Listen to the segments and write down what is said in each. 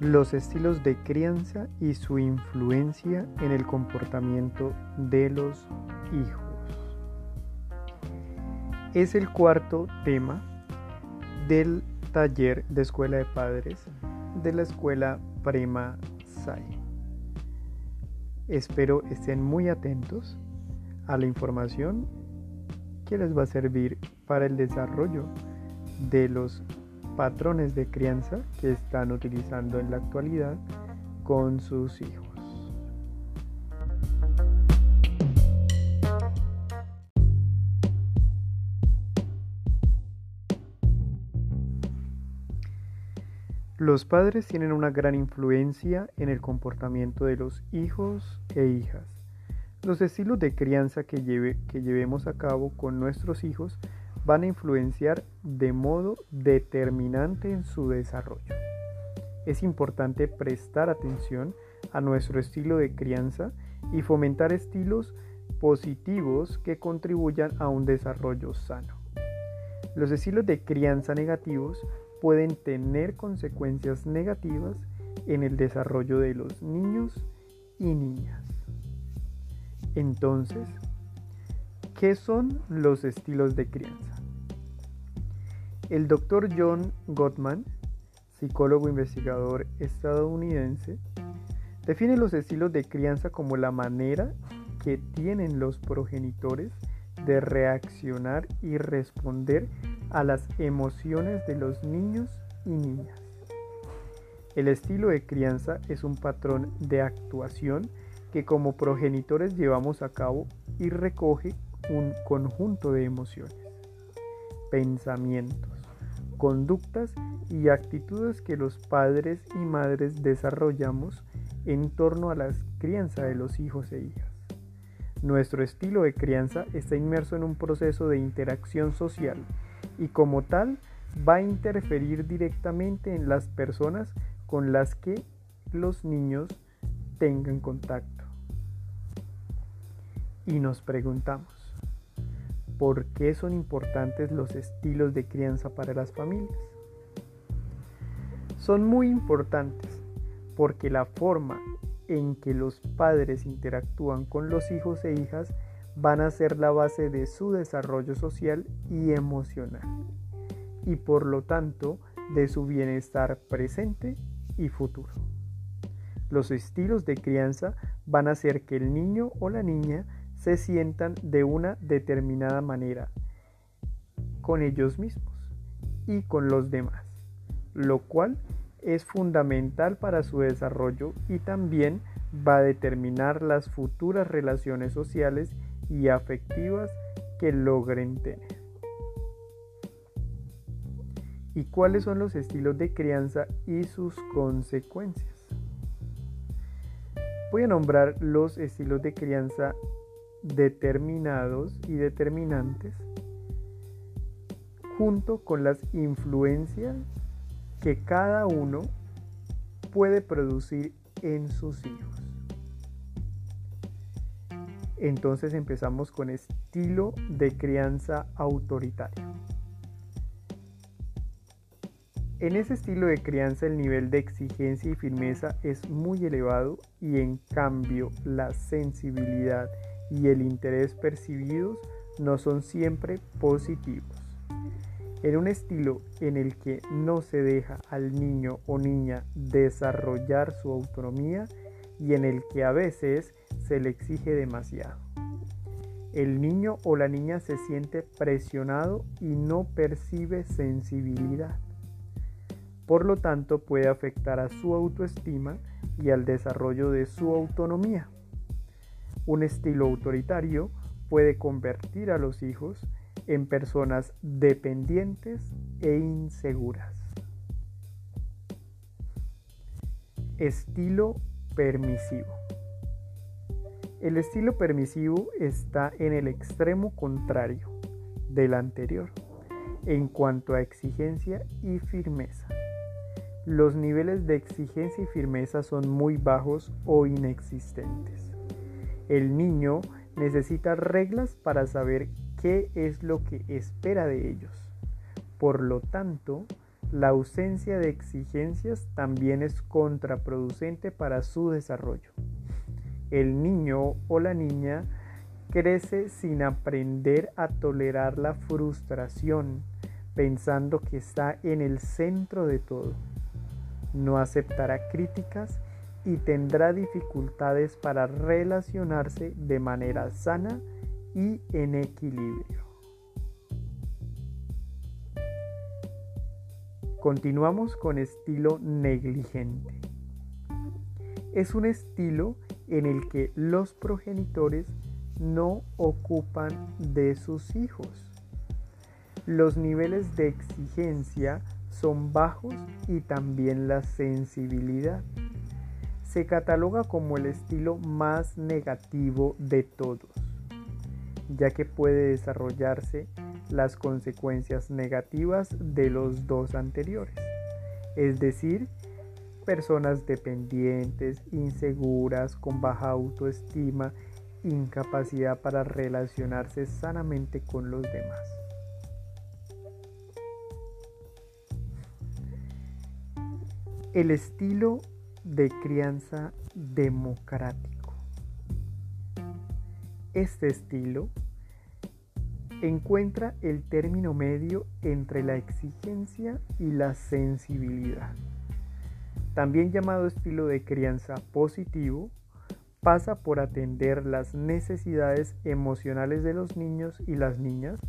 los estilos de crianza y su influencia en el comportamiento de los hijos. Es el cuarto tema del taller de escuela de padres de la escuela Prima SAI. Espero estén muy atentos a la información que les va a servir para el desarrollo de los patrones de crianza que están utilizando en la actualidad con sus hijos. Los padres tienen una gran influencia en el comportamiento de los hijos e hijas. Los estilos de crianza que, que llevemos a cabo con nuestros hijos van a influenciar de modo determinante en su desarrollo. Es importante prestar atención a nuestro estilo de crianza y fomentar estilos positivos que contribuyan a un desarrollo sano. Los estilos de crianza negativos pueden tener consecuencias negativas en el desarrollo de los niños y niñas. Entonces, ¿qué son los estilos de crianza? El doctor John Gottman, psicólogo investigador estadounidense, define los estilos de crianza como la manera que tienen los progenitores de reaccionar y responder a las emociones de los niños y niñas. El estilo de crianza es un patrón de actuación que como progenitores llevamos a cabo y recoge un conjunto de emociones, pensamientos, conductas y actitudes que los padres y madres desarrollamos en torno a la crianza de los hijos e hijas. Nuestro estilo de crianza está inmerso en un proceso de interacción social y como tal va a interferir directamente en las personas con las que los niños tengan contacto. Y nos preguntamos, ¿Por qué son importantes los estilos de crianza para las familias? Son muy importantes porque la forma en que los padres interactúan con los hijos e hijas van a ser la base de su desarrollo social y emocional y por lo tanto de su bienestar presente y futuro. Los estilos de crianza van a hacer que el niño o la niña se sientan de una determinada manera con ellos mismos y con los demás, lo cual es fundamental para su desarrollo y también va a determinar las futuras relaciones sociales y afectivas que logren tener. ¿Y cuáles son los estilos de crianza y sus consecuencias? Voy a nombrar los estilos de crianza determinados y determinantes junto con las influencias que cada uno puede producir en sus hijos. Entonces empezamos con estilo de crianza autoritario. En ese estilo de crianza el nivel de exigencia y firmeza es muy elevado y en cambio la sensibilidad y el interés percibidos no son siempre positivos. En un estilo en el que no se deja al niño o niña desarrollar su autonomía y en el que a veces se le exige demasiado. El niño o la niña se siente presionado y no percibe sensibilidad. Por lo tanto puede afectar a su autoestima y al desarrollo de su autonomía. Un estilo autoritario puede convertir a los hijos en personas dependientes e inseguras. Estilo permisivo. El estilo permisivo está en el extremo contrario del anterior en cuanto a exigencia y firmeza. Los niveles de exigencia y firmeza son muy bajos o inexistentes. El niño necesita reglas para saber qué es lo que espera de ellos. Por lo tanto, la ausencia de exigencias también es contraproducente para su desarrollo. El niño o la niña crece sin aprender a tolerar la frustración, pensando que está en el centro de todo. No aceptará críticas y tendrá dificultades para relacionarse de manera sana y en equilibrio. Continuamos con estilo negligente. Es un estilo en el que los progenitores no ocupan de sus hijos. Los niveles de exigencia son bajos y también la sensibilidad. Se cataloga como el estilo más negativo de todos, ya que puede desarrollarse las consecuencias negativas de los dos anteriores, es decir, personas dependientes, inseguras, con baja autoestima, incapacidad para relacionarse sanamente con los demás. El estilo de crianza democrático. Este estilo encuentra el término medio entre la exigencia y la sensibilidad. También llamado estilo de crianza positivo, pasa por atender las necesidades emocionales de los niños y las niñas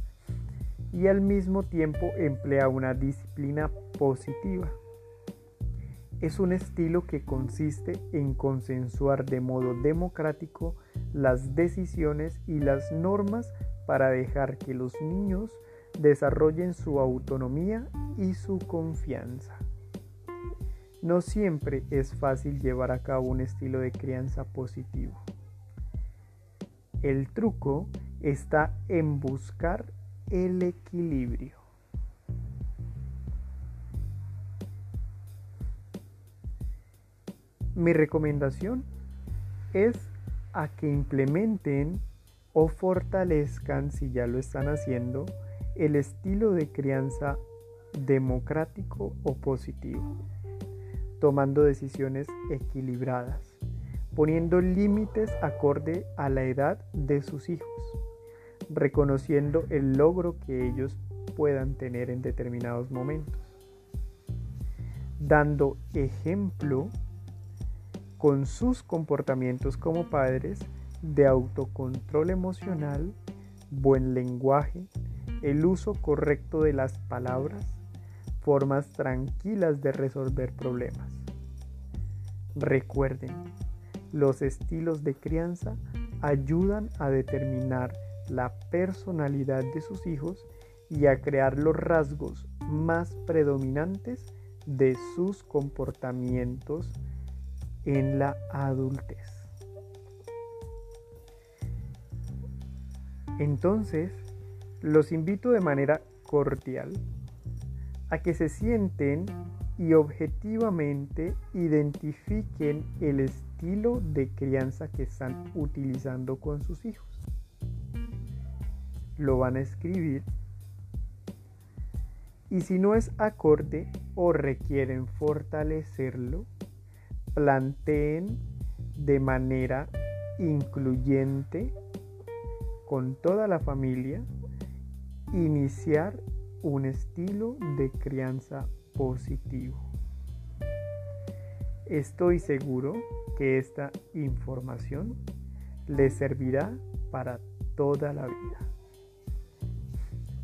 y al mismo tiempo emplea una disciplina positiva. Es un estilo que consiste en consensuar de modo democrático las decisiones y las normas para dejar que los niños desarrollen su autonomía y su confianza. No siempre es fácil llevar a cabo un estilo de crianza positivo. El truco está en buscar el equilibrio. Mi recomendación es a que implementen o fortalezcan, si ya lo están haciendo, el estilo de crianza democrático o positivo, tomando decisiones equilibradas, poniendo límites acorde a la edad de sus hijos, reconociendo el logro que ellos puedan tener en determinados momentos, dando ejemplo con sus comportamientos como padres de autocontrol emocional, buen lenguaje, el uso correcto de las palabras, formas tranquilas de resolver problemas. Recuerden, los estilos de crianza ayudan a determinar la personalidad de sus hijos y a crear los rasgos más predominantes de sus comportamientos en la adultez. Entonces, los invito de manera cordial a que se sienten y objetivamente identifiquen el estilo de crianza que están utilizando con sus hijos. Lo van a escribir y si no es acorde o requieren fortalecerlo, planteen de manera incluyente con toda la familia iniciar un estilo de crianza positivo. Estoy seguro que esta información les servirá para toda la vida.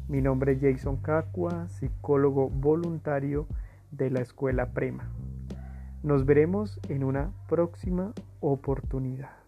Mi nombre es Jason Cacua, psicólogo voluntario de la Escuela Prema. Nos veremos en una próxima oportunidad.